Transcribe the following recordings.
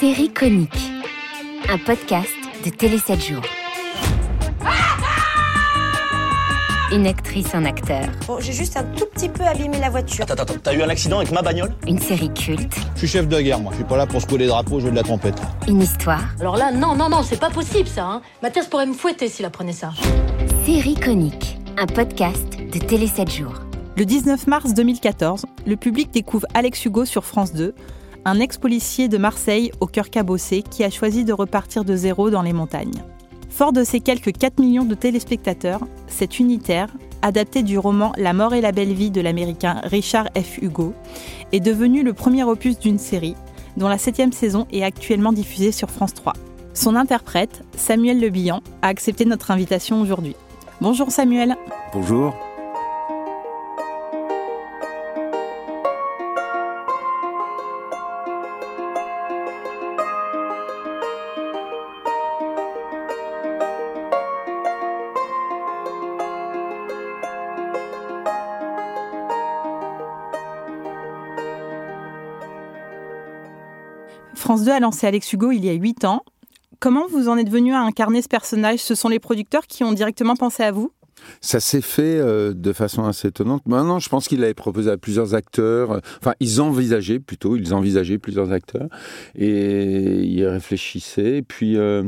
Série conique. Un podcast de Télé 7 jours. Une actrice, un acteur. Bon, j'ai juste un tout petit peu abîmé la voiture. Attends, attends, t'as eu un accident avec ma bagnole? Une série culte. Je suis chef de guerre, moi. Je suis pas là pour secouer les drapeaux, jouer de la trompette. Une histoire. Alors là, non, non, non, c'est pas possible ça. Hein. Mathias pourrait me fouetter s'il apprenait ça. Série conique. Un podcast de Télé 7 jours. Le 19 mars 2014, le public découvre Alex Hugo sur France 2, un ex-policier de Marseille au cœur cabossé qui a choisi de repartir de zéro dans les montagnes. Fort de ses quelques 4 millions de téléspectateurs, cet unitaire, adapté du roman La mort et la belle vie de l'américain Richard F. Hugo, est devenu le premier opus d'une série dont la septième saison est actuellement diffusée sur France 3. Son interprète, Samuel Le Bihan, a accepté notre invitation aujourd'hui. Bonjour Samuel. Bonjour. 2 a lancé Alex Hugo il y a 8 ans. Comment vous en êtes venu à incarner ce personnage? Ce sont les producteurs qui ont directement pensé à vous? Ça s'est fait euh, de façon assez étonnante. Maintenant, je pense qu'il avait proposé à plusieurs acteurs. euh, Enfin, ils envisageaient plutôt, ils envisageaient plusieurs acteurs et ils réfléchissaient. Et puis, euh,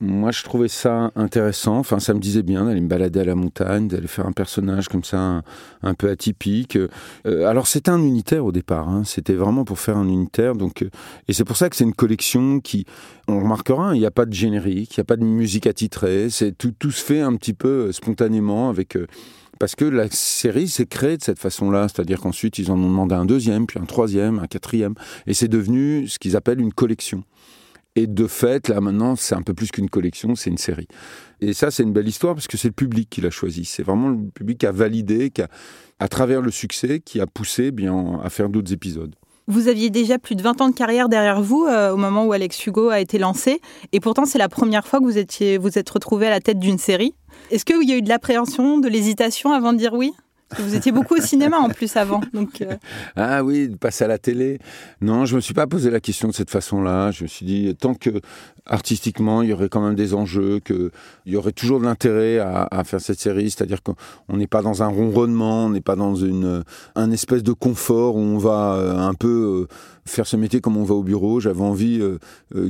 moi, je trouvais ça intéressant. Enfin, ça me disait bien d'aller me balader à la montagne, d'aller faire un personnage comme ça, un, peu atypique. Euh, alors, c'était un unitaire au départ. hein. C'était vraiment pour faire un unitaire. Donc, euh, et c'est pour ça que c'est une collection qui, on remarquera, hein, il n'y a pas de générique, il n'y a pas de musique attitrée. C'est tout, tout se fait un petit peu euh, spontanément avec. euh, parce que la série s'est créée de cette façon-là, c'est-à-dire qu'ensuite ils en ont demandé un deuxième, puis un troisième, un quatrième, et c'est devenu ce qu'ils appellent une collection. Et de fait, là maintenant, c'est un peu plus qu'une collection, c'est une série. Et ça, c'est une belle histoire parce que c'est le public qui l'a choisi. C'est vraiment le public qui a validé, qui a, à travers le succès, qui a poussé bien à faire d'autres épisodes. Vous aviez déjà plus de 20 ans de carrière derrière vous euh, au moment où Alex Hugo a été lancé, et pourtant c'est la première fois que vous étiez, vous êtes retrouvé à la tête d'une série. Est-ce qu'il y a eu de l'appréhension, de l'hésitation avant de dire oui? Vous étiez beaucoup au cinéma en plus avant, donc euh, Ah oui, de passer à la télé. Non, je me suis pas posé la question de cette façon-là. Je me suis dit, tant que artistiquement, il y aurait quand même des enjeux, qu'il y aurait toujours de l'intérêt à, faire cette série, c'est-à-dire qu'on n'est pas dans un ronronnement, on n'est pas dans une, un espèce de confort où on va euh, un peu euh, faire ce métier comme on va au bureau. J'avais envie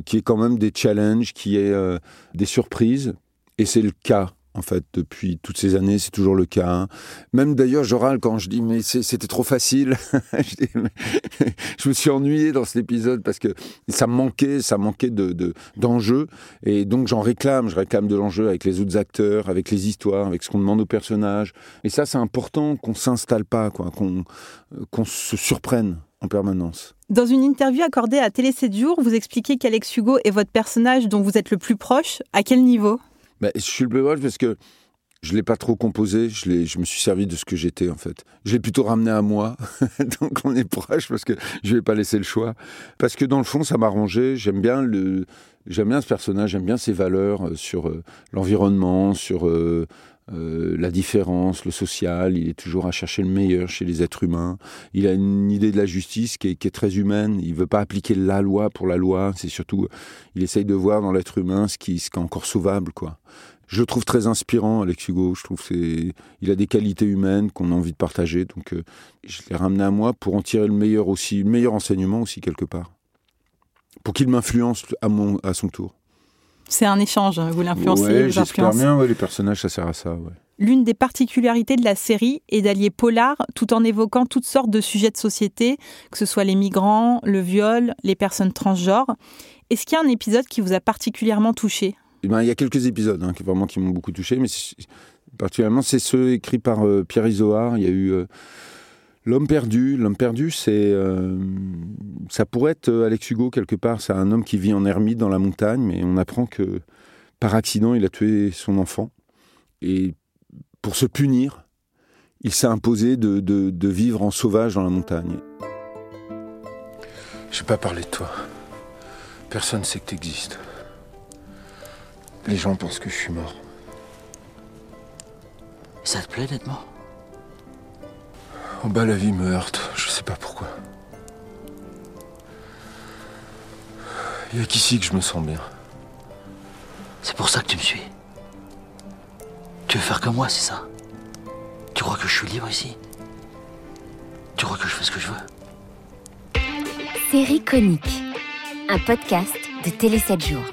qu'il y ait quand même des challenges, qu'il y ait des surprises. Et c'est le cas. En fait, depuis toutes ces années, c'est toujours le cas. hein. Même d'ailleurs, je râle quand je dis mais c'était trop facile. je, me suis ennuyé dans cet épisode parce que ça me manquait, ça manquait de de- d'enjeux. et donc j'en réclame, je réclame de l'enjeu avec les autres acteurs, avec les histoires, avec ce qu'on demande aux personnages. Et ça, c'est important qu'on s'installe pas, quoi, qu'on euh, se surprenne en permanence. dans une interview accordée à Télé 7 jours, vous expliquez qu'Alex Hugo est votre personnage dont vous êtes le plus proche. À quel niveau? Je suis le plus proche parce que je l'ai pas trop composé, je, me suis servi de ce que j'étais en fait. Je l'ai plutôt ramené à moi, donc on est proche parce que je vais pas laisser le choix. Parce que dans le fond, ça m'a arrangé. J'aime bien le, j'aime bien ce personnage, j'aime bien ses valeurs euh, sur euh, l'environnement, sur euh, euh, la différence, le social. Il est toujours à chercher le meilleur chez les êtres humains. Il a une idée de la justice qui est, très humaine. Il veut pas appliquer la loi pour la loi. C'est surtout, il essaye de voir dans l'être humain ce qui, est encore sauvable, quoi. Je trouve très inspirant, Alex Hugo. Je trouve il a des qualités humaines qu'on a envie de partager. Donc, euh, je l'ai ramené à moi pour en tirer le meilleur aussi, le meilleur enseignement aussi quelque part, pour qu'il m'influence à à son tour. C'est un échange, vous l'influencez, Ouais, j'espère bien. Ouais, les personnages, ça sert à ça. Ouais. L'une des particularités de la série est d'allier polar tout en évoquant toutes sortes de sujets de société, que ce soit les migrants, le viol, les personnes transgenres. Est-ce qu'il y a un épisode qui vous a particulièrement touché? Eh ben, il y a quelques épisodes hein, qui vraiment qui m'ont beaucoup touché, mais particulièrement c'est ceux écrits par euh, Pierre Isoard. Il y a eu euh, L'homme perdu, l'homme perdu, c'est, euh, ça pourrait être Alex Hugo quelque part. C'est un homme qui vit en ermite dans la montagne, mais on apprend que par accident, il a tué son enfant. Et pour se punir, il s'est imposé de, de vivre en sauvage dans la montagne. Je vais pas parler de toi. Personne sait que tu existes. Les gens pensent que je suis mort. Ça te plaît d'être mort? En bas, la vie me heurte. Je sais pas pourquoi. Il y a qu'ici que je me sens bien. C'est pour ça que tu me suis. Tu veux faire comme moi, c'est ça? Tu crois que je suis libre ici? Tu crois que je fais ce que je veux? Série conique, un podcast de Télé 7 jours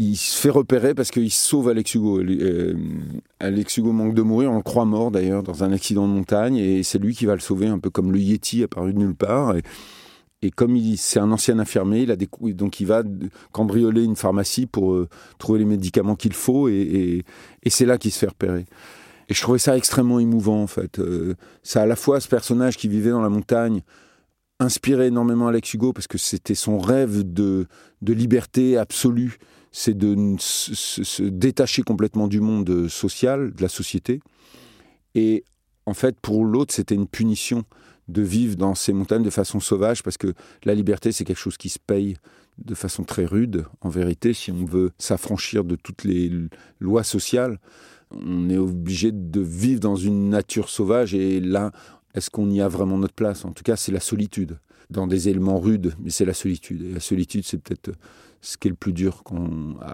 il se fait repérer parce qu'il sauve Alex Hugo. Euh, Alex Hugo manque de mourir, on le croit mort d'ailleurs, dans un accident de montagne, et c'est lui qui va le sauver, un peu comme le Yeti apparu de nulle part. Et, comme c'est un ancien infirmier, il a donc il va cambrioler une pharmacie pour euh, trouver les médicaments qu'il faut, et, c'est là qu'il se fait repérer. Et je trouvais ça extrêmement émouvant en fait. Euh, ça à la fois ce personnage qui vivait dans la montagne, inspirait énormément Alex Hugo parce que c'était son rêve de liberté absolue c'est de se, détacher complètement du monde social, de la société. Et en fait, pour l'autre, c'était une punition de vivre dans ces montagnes de façon sauvage, parce que la liberté, c'est quelque chose qui se paye de façon très rude. En vérité, si on veut s'affranchir de toutes les lois sociales, on est obligé de vivre dans une nature sauvage. Et là, est-ce qu'on y a vraiment notre place? En tout cas, c'est la solitude. Dans des éléments rudes, mais c'est la solitude. Et la solitude, c'est peut-être ce qui est le plus dur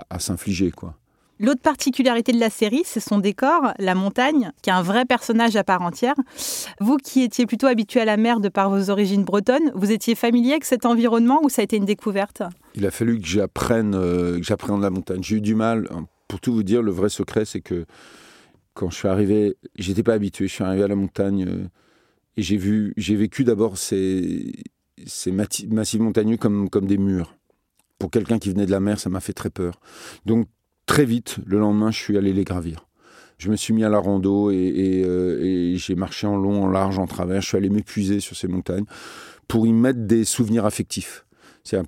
à, s'infliger. quoi. L'autre particularité de la série, c'est son décor, la montagne, qui est un vrai personnage à part entière. Vous qui étiez plutôt habitué à la mer de par vos origines bretonnes, vous étiez familier avec cet environnement ou ça a été une découverte? Il a fallu que j'apprenne, euh, que j'apprenne la montagne. J'ai eu du mal. Hein. Pour tout vous dire, le vrai secret, c'est que quand je suis arrivé, j'étais pas habitué. Je suis arrivé à la montagne euh, et j'ai vu, j'ai vécu d'abord ces, massifs montagneux comme, des murs pour quelqu'un qui venait de la mer, ça m'a fait très peur. Donc très vite, le lendemain, je suis allé les gravir. Je me suis mis à la rando et, euh, j'ai marché en long, en large, en travers. Je suis allé m'épuiser sur ces montagnes pour y mettre des souvenirs affectifs.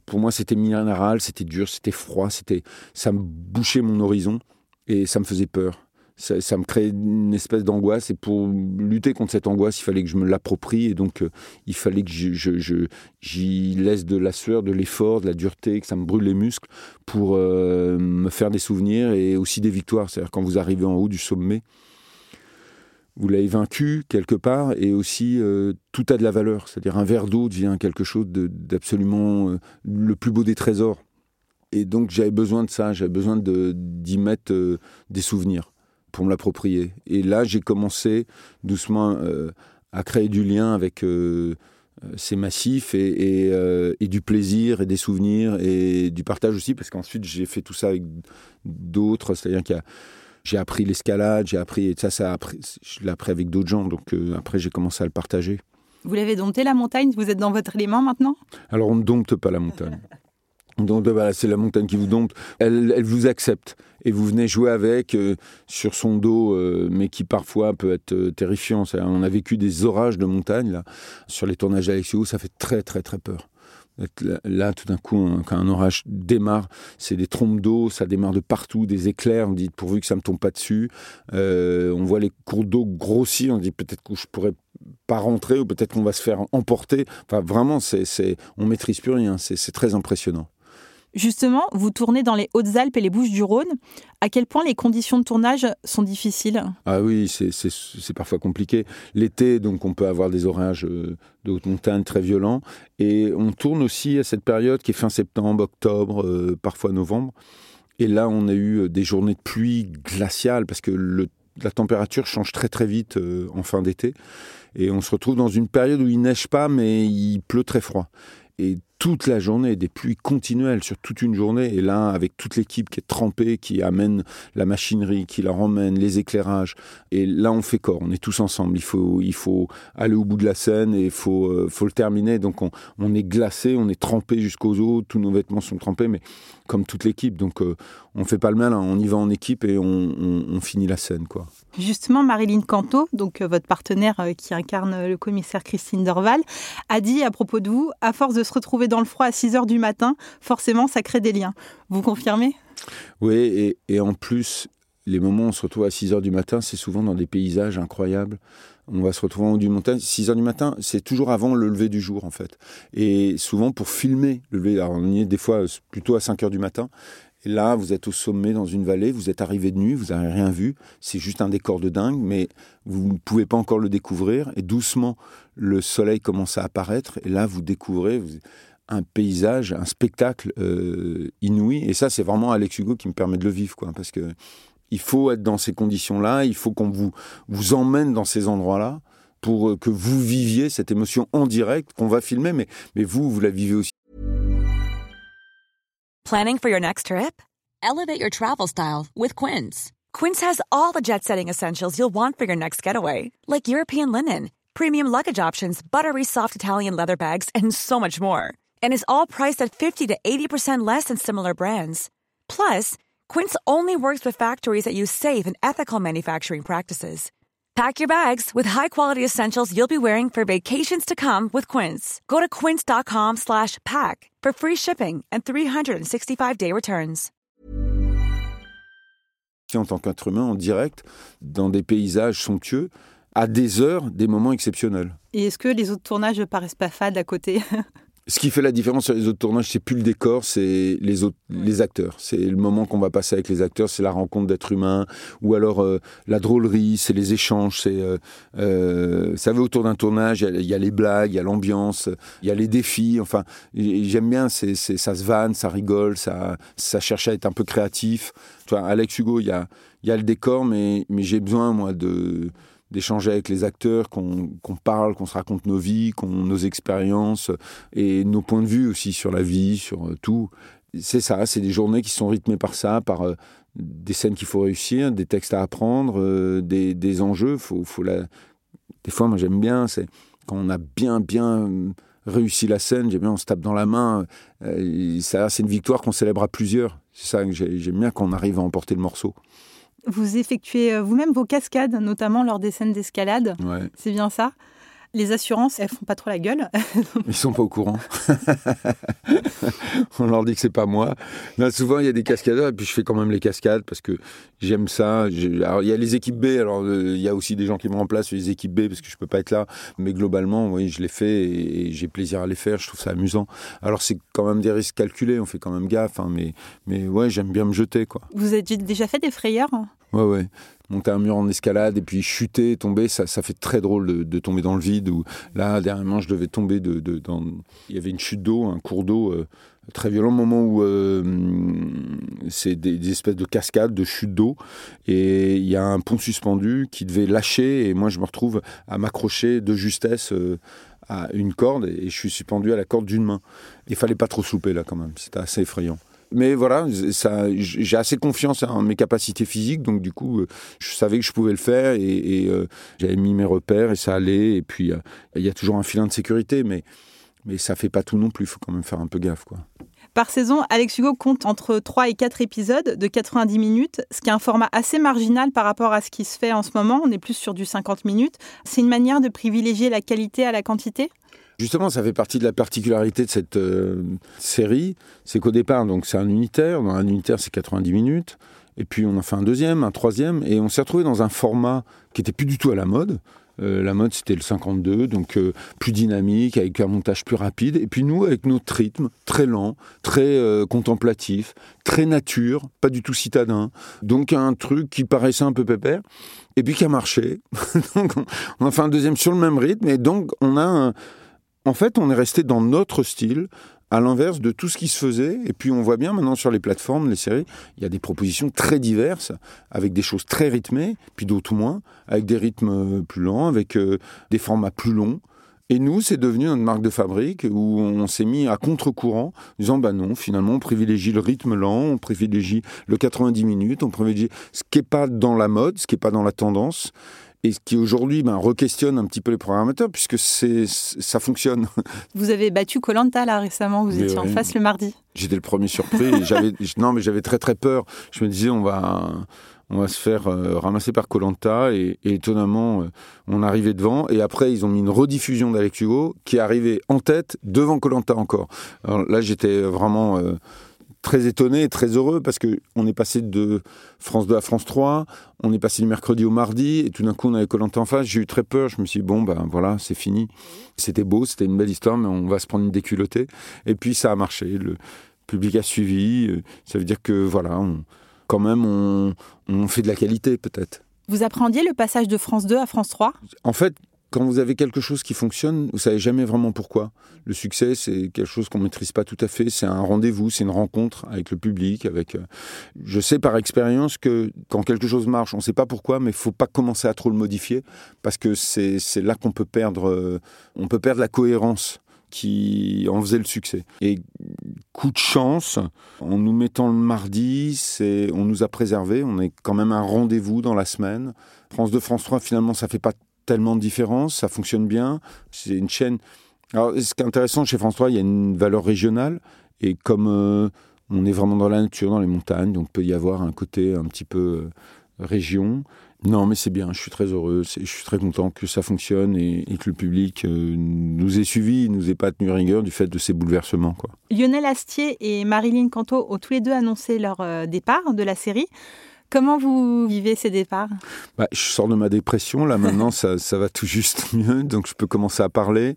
Pour moi, c'était minéral, c'était dur, c'était froid, c'était, ça me bouchait mon horizon et ça me faisait peur ça, me crée une espèce d'angoisse. Et pour lutter contre cette angoisse, il fallait que je me l'approprie. Et donc, euh, il fallait que j'y je, laisse de la sueur, de l'effort, de la dureté, que ça me brûle les muscles pour euh, me faire des souvenirs et aussi des victoires. C'est-à-dire, quand vous arrivez en haut du sommet, vous l'avez vaincu quelque part et aussi euh, tout a de la valeur. C'est-à-dire, un verre d'eau devient quelque chose d'absolument le plus beau des trésors. Et donc, j'avais besoin de ça, j'avais besoin d'y mettre des souvenirs pour me l'approprier. Et là, j'ai commencé doucement euh, à créer du lien avec euh, ces massifs et, euh, et, du plaisir et des souvenirs et du partage aussi, parce qu'ensuite j'ai fait tout ça avec d'autres, c'est-à-dire qu'il j'ai appris l'escalade, j'ai appris, et ça, ça appris, je l'ai appris avec d'autres gens, donc après j'ai commencé à le partager. Vous l'avez dompté la montagne? Vous êtes dans votre élément maintenant? Alors on ne dompte pas la montagne. Donc voilà, c'est la montagne qui vous dompte. Elle, elle vous accepte et vous venez jouer avec euh, sur son dos, euh, mais qui parfois peut être euh, terrifiant. On a vécu des orages de montagne là sur les tournages d'Alexio, ça fait très très très peur. Là, tout d'un coup, quand un orage démarre, c'est des trompes d'eau, ça démarre de partout, des éclairs. On dit pourvu que ça me tombe pas dessus. on voit les cours d'eau grossir. On dit peut-être que je pourrais pas rentrer ou peut-être qu'on va se faire emporter. Enfin, vraiment, c'est, on maîtrise plus rien. c'est très impressionnant. Justement, vous tournez dans les Hautes-Alpes et les Bouches-du-Rhône. À quel point les conditions de tournage sont difficiles? Ah oui, c'est parfois compliqué. L'été, donc, on peut avoir des orages euh, de haute montagne très violents. Et on tourne aussi à cette période qui est fin septembre, octobre, euh, parfois novembre. Et là, on a eu euh, des journées de pluie glaciales parce que la température change très très vite en fin d'été. Et on se retrouve dans une période où il neige pas, mais il pleut très froid. Et toute la journée, des pluies continuelles sur toute une journée. Et là, avec toute l'équipe qui est trempée, qui amène la machinerie, qui la emmène, les éclairages. Et là, on fait corps, on est tous ensemble. Il faut, il faut aller au bout de la scène et il faut, euh, faut le terminer. Donc, on, on est glacé, on est trempé jusqu'aux os, tous nos vêtements sont trempés, mais comme toute l'équipe. Donc, euh, on fait pas le mal, on y va en équipe et on, on, on finit la scène, quoi. Justement, Marilyn Canto, donc euh, votre partenaire euh, qui incarne le commissaire Christine Dorval, a dit à propos de vous, à force de se retrouver dans le froid à 6 heures du matin, forcément, ça crée des liens. Vous confirmez? Oui, et, en plus, les moments où on se retrouve à 6 heures du matin, c'est souvent dans des paysages incroyables. On va se retrouver en haut du montagne. 6 heures du matin, c'est toujours avant le lever du jour, en fait. Et souvent, pour filmer le lever, on y est des fois plutôt à 5 heures du matin. Et là, vous êtes au sommet dans une vallée, vous êtes arrivé de nuit, vous n'avez rien vu. C'est juste un décor de dingue, mais vous ne pouvez pas encore le découvrir. Et doucement, le soleil commence à apparaître. Et là, vous découvrez un paysage, un spectacle euh, inouï. Et ça, c'est vraiment Alex Hugo qui me permet de le vivre, quoi. Parce que il faut être dans ces conditions-là, il faut qu'on vous, vous emmène dans ces endroits-là pour que vous viviez cette émotion en direct qu'on va filmer, mais, mais vous, vous la vivez aussi. Planning for your next trip? Elevate your travel style with Quince. Quince has all the jet setting essentials you'll want for your next getaway, like European linen, premium luggage options, buttery soft Italian leather bags, and so much more. And is all priced at 50 to 80% less than similar brands. Plus, Quince only works with factories that use safe and ethical manufacturing practices. Pack your bags with high-quality essentials you'll be wearing for vacations to come with Quince. Go to quince.com/pack for free shipping and 365-day returns. En tant qu'être humain en direct dans des paysages somptueux à des heures, des moments exceptionnels. Et est-ce que les autres tournages paraissent pas fades à côté Ce qui fait la différence sur les autres tournages, c'est plus le décor, c'est les autres, les acteurs. C'est le moment qu'on va passer avec les acteurs, c'est la rencontre d'êtres humains, ou alors euh, la drôlerie, c'est les échanges. C'est, euh, euh, ça veut autour d'un tournage, il y, y, a les blagues, il y a l'ambiance, il y a les défis. Enfin, j'aime bien, c'est, ça se vanne, ça rigole, ça, ça cherche à être un peu créatif. Tu vois, Alex Hugo, il y a, il y a le décor, mais, mais j'ai besoin moi de d'échanger avec les acteurs, qu'on qu parle, qu'on se raconte nos vies, qu'on nos expériences et nos points de vue aussi sur la vie, sur tout. C'est ça, c'est des journées qui sont rythmées par ça, par euh, des scènes qu'il faut réussir, des textes à apprendre, euh, des, des, enjeux. Faut, faut la... Des fois, moi j'aime bien, c'est quand on a bien, bien réussi la scène, j'aime bien, on se tape dans la main. Euh, c'est une victoire qu'on célèbre à plusieurs. C'est ça que j'aime bien quand on arrive à emporter le morceau. Vous effectuez euh, vous-même vos cascades, notamment lors des scènes d'escalade. Ouais. C'est bien ça? Les assurances, elles font pas trop la gueule. Ils sont pas au courant. On leur dit que c'est pas moi. Là, souvent, il y a des cascadeurs et puis je fais quand même les cascades parce que j'aime ça. Alors, il y a les équipes B. Alors, euh, il y a aussi des gens qui me remplacent les équipes B parce que je peux pas être là. Mais globalement, oui, je les fais et, j'ai plaisir à les faire. Je trouve ça amusant. Alors, c'est quand même des risques calculés. On fait quand même gaffe. Hein, mais, mais ouais, j'aime bien me jeter, quoi. Vous avez déjà fait des frayeurs? Ouais, ouais. Monter un mur en escalade et puis chuter, tomber, ça, ça fait très drôle de, tomber dans le vide. Ou là, dernièrement, je devais tomber de, de dans. Il y avait une chute d'eau, un cours d'eau euh, très violent, moment où euh, c'est des, des, espèces de cascades, de chutes d'eau. Et il y a un pont suspendu qui devait lâcher. Et moi, je me retrouve à m'accrocher de justesse. Euh, à une corde et je suis suspendu à la corde d'une main. Il fallait pas trop souper là quand même, c'était assez effrayant. Mais voilà, ça, j'ai assez confiance en mes capacités physiques, donc du coup, je savais que je pouvais le faire et, et euh, j'avais mis mes repères et ça allait. Et puis, euh, il y a toujours un filin de sécurité, mais, mais ça fait pas tout non plus. Il faut quand même faire un peu gaffe, quoi. Par saison, Alex Hugo compte entre 3 et 4 épisodes de 90 minutes, ce qui est un format assez marginal par rapport à ce qui se fait en ce moment. On est plus sur du 50 minutes. C'est une manière de privilégier la qualité à la quantité? Justement, ça fait partie de la particularité de cette euh, série, c'est qu'au départ, donc c'est un unitaire. Dans un unitaire, c'est 90 minutes. Et puis on a fait un deuxième, un troisième, et on s'est retrouvé dans un format qui était plus du tout à la mode. Euh, la mode, c'était le 52, donc euh, plus dynamique, avec un montage plus rapide. Et puis nous, avec notre rythme, très lent, très euh, contemplatif, très nature, pas du tout citadin. Donc un truc qui paraissait un peu pépère, et puis qui a marché. donc on a fait un deuxième sur le même rythme, et donc on a un... En fait, on est resté dans notre style, à l'inverse de tout ce qui se faisait. Et puis on voit bien maintenant sur les plateformes, les séries, il y a des propositions très diverses, avec des choses très rythmées, puis d'autres moins, avec des rythmes plus lents, avec euh, des formats plus longs. Et nous, c'est devenu notre marque de fabrique où on s'est mis à contre-courant, disant bah non, finalement, on privilégie le rythme lent, on privilégie le 90 minutes, on privilégie ce qui n'est pas dans la mode, ce qui n'est pas dans la tendance. Et ce qui aujourd'hui ben, re-questionne un petit peu les programmateurs, puisque c'est, ça fonctionne. Vous avez battu Colanta là récemment, vous Mais étiez en face le mardi. J'étais le premier surpris. et j'avais, non, mais j'avais très très peur. Je me disais, on va, on va se faire euh, ramasser par Colanta. Et, et étonnamment, euh, on arrivait devant. Et après, ils ont mis une rediffusion d'Alex Hugo qui est arrivée en tête devant Colanta encore. Alors là, j'étais vraiment euh, très étonné et très heureux parce que on est passé de France 2 à France 3. On est passé du mercredi au mardi. Et tout d'un coup, on avait Colanta en face. J'ai eu très peur. Je me suis dit, bon, ben voilà, c'est fini. C'était beau, c'était une belle histoire, mais on va se prendre une déculottée. Et puis, ça a marché. Le public a suivi. Ça veut dire que, voilà, on- quand même, on, on fait de la qualité, peut-être. Vous apprendiez le passage de France 2 à France 3 En fait, quand vous avez quelque chose qui fonctionne, vous savez jamais vraiment pourquoi. Le succès, c'est quelque chose qu'on maîtrise pas tout à fait. C'est un rendez-vous, c'est une rencontre avec le public. Avec, euh, je sais par expérience que quand quelque chose marche, on ne sait pas pourquoi, mais il faut pas commencer à trop le modifier parce que c'est là qu'on peut perdre, euh, on peut perdre la cohérence qui en faisait le succès. Et coup de chance, en nous mettant le mardi, on nous a préservé. On est quand même un rendez-vous dans la semaine. France 2, France 3, finalement, ça fait pas tellement de différence. Ça fonctionne bien. C'est une chaîne. Alors, ce qui est intéressant chez France 3, il y a une valeur régionale. Et comme euh, on est vraiment dans la nature, dans les montagnes, donc peut y avoir un côté un petit peu euh, région. Non, mais c'est bien, je suis très heureux, je suis très content que ça fonctionne et, que le public euh, nous ait suivis, nous ait pas tenu rigueur du fait de ces bouleversements. Lionel Astier et Marilyn Canto ont tous les deux annoncé leur départ de la série. Comment vous vivez ces départs? Bah, je sors de ma dépression, là maintenant ça, ça va tout juste mieux, donc je peux commencer à parler.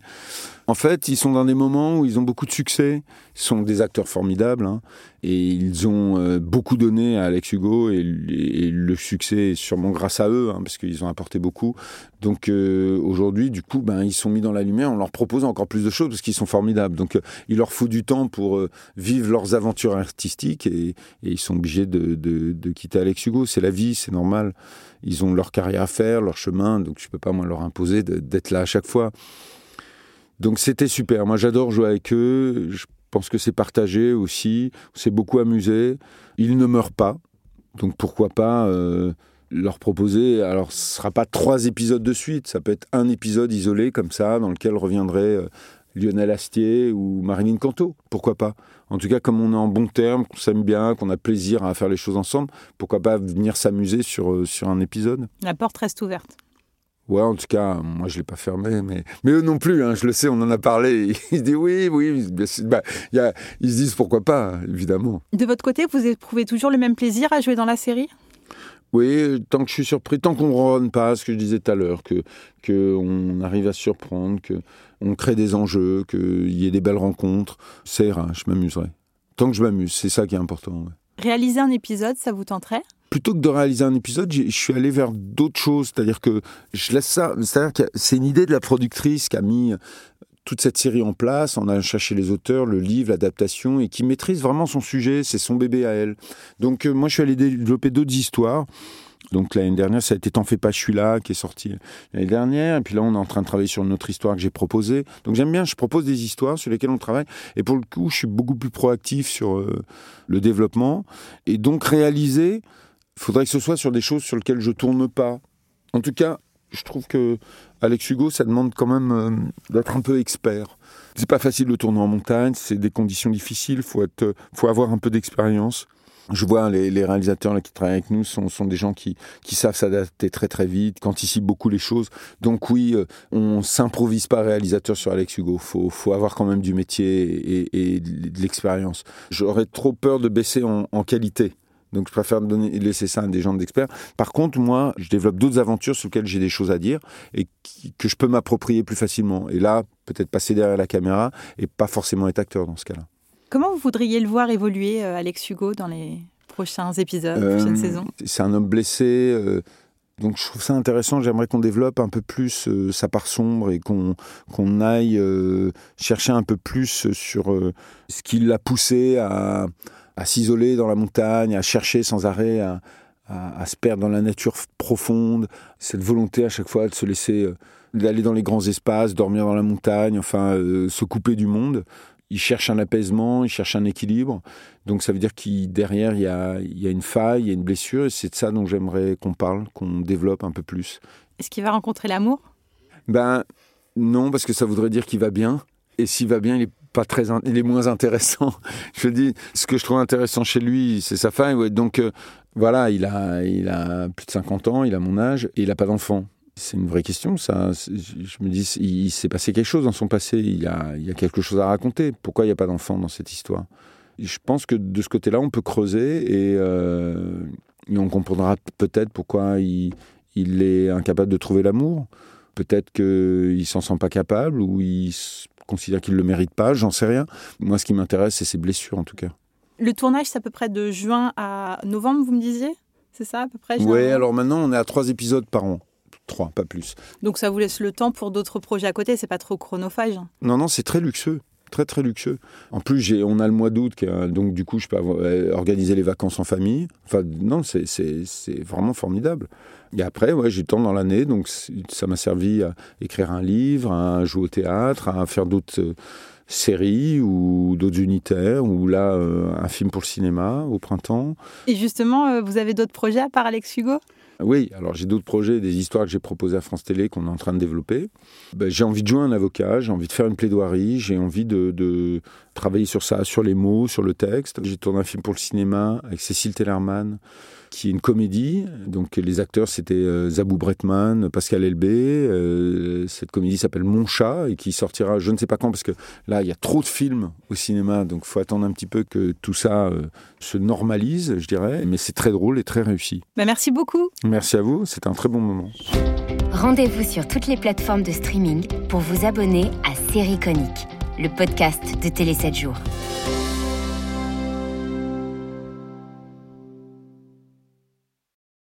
En fait, ils sont dans des moments où ils ont beaucoup de succès. Ils sont des acteurs formidables hein, et ils ont euh, beaucoup donné à Alex Hugo et, le succès est sûrement grâce à eux hein, parce qu'ils ont apporté beaucoup. Donc euh, aujourd'hui, du coup, ben, ils sont mis dans la lumière. On leur propose encore plus de choses parce qu'ils sont formidables. Donc euh, il leur faut du temps pour vivre leurs aventures artistiques et, ils sont obligés de, quitter Alex Hugo. C'est la vie, c'est normal. Ils ont leur carrière à faire, leur chemin, donc je peux pas moi leur imposer d'être là à chaque fois. Donc c'était super. Moi j'adore jouer avec eux. Je pense que c'est partagé aussi. On s'est beaucoup amusé. Ils ne meurent pas. Donc pourquoi pas euh, leur proposer. Alors ce sera pas trois épisodes de suite. Ça peut être un épisode isolé comme ça dans lequel reviendrait euh, Lionel Astier ou Marilyn Canto. Pourquoi pas En tout cas comme on est en bon terme, qu'on s'aime bien, qu'on a plaisir à faire les choses ensemble, pourquoi pas venir s'amuser sur, euh, sur un épisode La porte reste ouverte. Ouais, en tout cas, moi je l'ai pas fermé, mais mais eux non plus. Hein, je le sais, on en a parlé. Ils se disent oui, oui. bien sûr. Bah, y a- ils se disent pourquoi pas, évidemment. De votre côté, vous éprouvez toujours le même plaisir à jouer dans la série? Oui, tant que je suis surpris, tant qu'on ronne pas, ce que je disais tout à l'heure, que que on arrive à surprendre, que on crée des enjeux, qu'il y ait des belles rencontres, ça ira. Je m'amuserai. Tant que je m'amuse, c'est ça qui est important. ouais. Réaliser un épisode, ça vous tenterait? Plutôt que de réaliser un épisode, je suis allé vers d'autres choses. C'est-à-dire que je laisse ça. C'est-à-dire que c'est une idée de la productrice qui a mis toute cette série en place, on a cherché les auteurs, le livre, l'adaptation, et qui maîtrise vraiment son sujet, c'est son bébé à elle. Donc euh, moi, je suis allé développer d'autres histoires. Donc l'année dernière, ça a été T'en fais pas, je suis là, qui est sorti l'année dernière. Et puis là, on est en train de travailler sur une autre histoire que j'ai proposée. Donc j'aime bien, je propose des histoires sur lesquelles on travaille. Et pour le coup, je suis beaucoup plus proactif sur euh, le développement. Et donc réaliser, faudrait que ce soit sur des choses sur lesquelles je tourne pas. En tout cas, je trouve que Alex Hugo, ça demande quand même euh, d'être un peu expert. C'est pas facile de tourner en montagne, c'est des conditions difficiles, faut être, faut avoir un peu d'expérience. Je vois les, réalisateurs qui travaillent avec nous sont, sont des gens qui, savent s'adapter très très vite, qui anticipent beaucoup les choses. Donc oui, euh, on s'improvise pas réalisateur sur Alex Hugo. Faut, faut avoir quand même du métier et, de l'expérience. J'aurais trop peur de baisser en qualité. Donc je préfère donner, laisser ça à des gens d'experts. Par contre, moi, je développe d'autres aventures sur lesquelles j'ai des choses à dire et qui- que je peux m'approprier plus facilement. Et là, peut-être passer derrière la caméra et pas forcément être acteur dans ce cas-là. Comment vous voudriez le voir évoluer, euh, Alex Hugo, dans les prochains épisodes, Euh, prochaine saison C'est un homme blessé. euh, donc je trouve ça intéressant. J'aimerais qu'on développe un peu plus euh, sa part sombre et qu'on qu'on aille chercher un peu plus sur ce qui l'a poussé à, à s'isoler dans la montagne, à chercher sans arrêt, à, à- à se perdre dans la nature profonde. Cette volonté à chaque fois de se laisser euh, d'aller dans les grands espaces, dormir dans la montagne, enfin euh, se couper du monde. Il cherche un apaisement, il cherche un équilibre. Donc ça veut dire qu'il derrière il y a, il y a une faille, il y a une blessure. Et c'est de ça dont j'aimerais qu'on parle, qu'on développe un peu plus. Est-ce qu'il va rencontrer l'amour? Ben non, parce que ça voudrait dire qu'il va bien. Et s'il va bien, il est pas très, il est moins intéressant. je dis, ce que je trouve intéressant chez lui, c'est sa femme. Donc euh, voilà, il a, il a plus de 50 ans, il a mon âge et il n'a pas d'enfant. C'est une vraie question, ça. Je me dis, il s'est passé quelque chose dans son passé. Il y a, il a quelque chose à raconter. Pourquoi il n'y a pas d'enfant dans cette histoire? Je pense que de ce côté-là, on peut creuser et, euh, on comprendra peut-être pourquoi il, il est incapable de trouver l'amour. Peut-être qu'il s'en sent pas capable ou il considère qu'il le mérite pas. J'en sais rien. Moi, ce qui m'intéresse, c'est ses blessures, en tout cas. Le tournage, c'est à peu près de juin à novembre, vous me disiez? C'est ça, à peu près Oui, alors maintenant, on est à trois épisodes par an. Trois, pas plus. Donc ça vous laisse le temps pour d'autres projets à côté, c'est pas trop chronophage. Non, non, c'est très luxueux. Très, très luxueux. En plus, on a le mois d'août, donc du coup, je peux euh, organiser les vacances en famille. Enfin, non, c'est, vraiment formidable. Et après, ouais, j'ai le temps dans l'année, donc ça m'a servi à écrire un livre, à jouer au théâtre, à faire d'autres euh, séries ou d'autres unitaires, ou là, euh, un film pour le cinéma au printemps. Et justement, vous avez d'autres projets à part Alex Hugo? Oui, alors j'ai d'autres projets, des histoires que j'ai proposées à France Télé qu'on est en train de développer. Ben, j'ai envie de jouer un avocat, j'ai envie de faire une plaidoirie, j'ai envie de, travailler sur ça, sur les mots, sur le texte. J'ai tourné un film pour le cinéma avec Cécile Tellerman, qui est une comédie. Donc les acteurs, c'était euh, Zabou Bretman, Pascal Elbé. Euh, cette comédie s'appelle Mon chat et qui sortira je ne sais pas quand, parce que là, il y a trop de films au cinéma, donc il faut attendre un petit peu que tout ça euh, se normalise, je dirais. Mais c'est très drôle et très réussi. Bah, Merci beaucoup. Merci à vous, c'était un très bon moment. Rendez-vous sur toutes les plateformes de streaming pour vous abonner à Série Conique, le podcast de Télé 7 jours.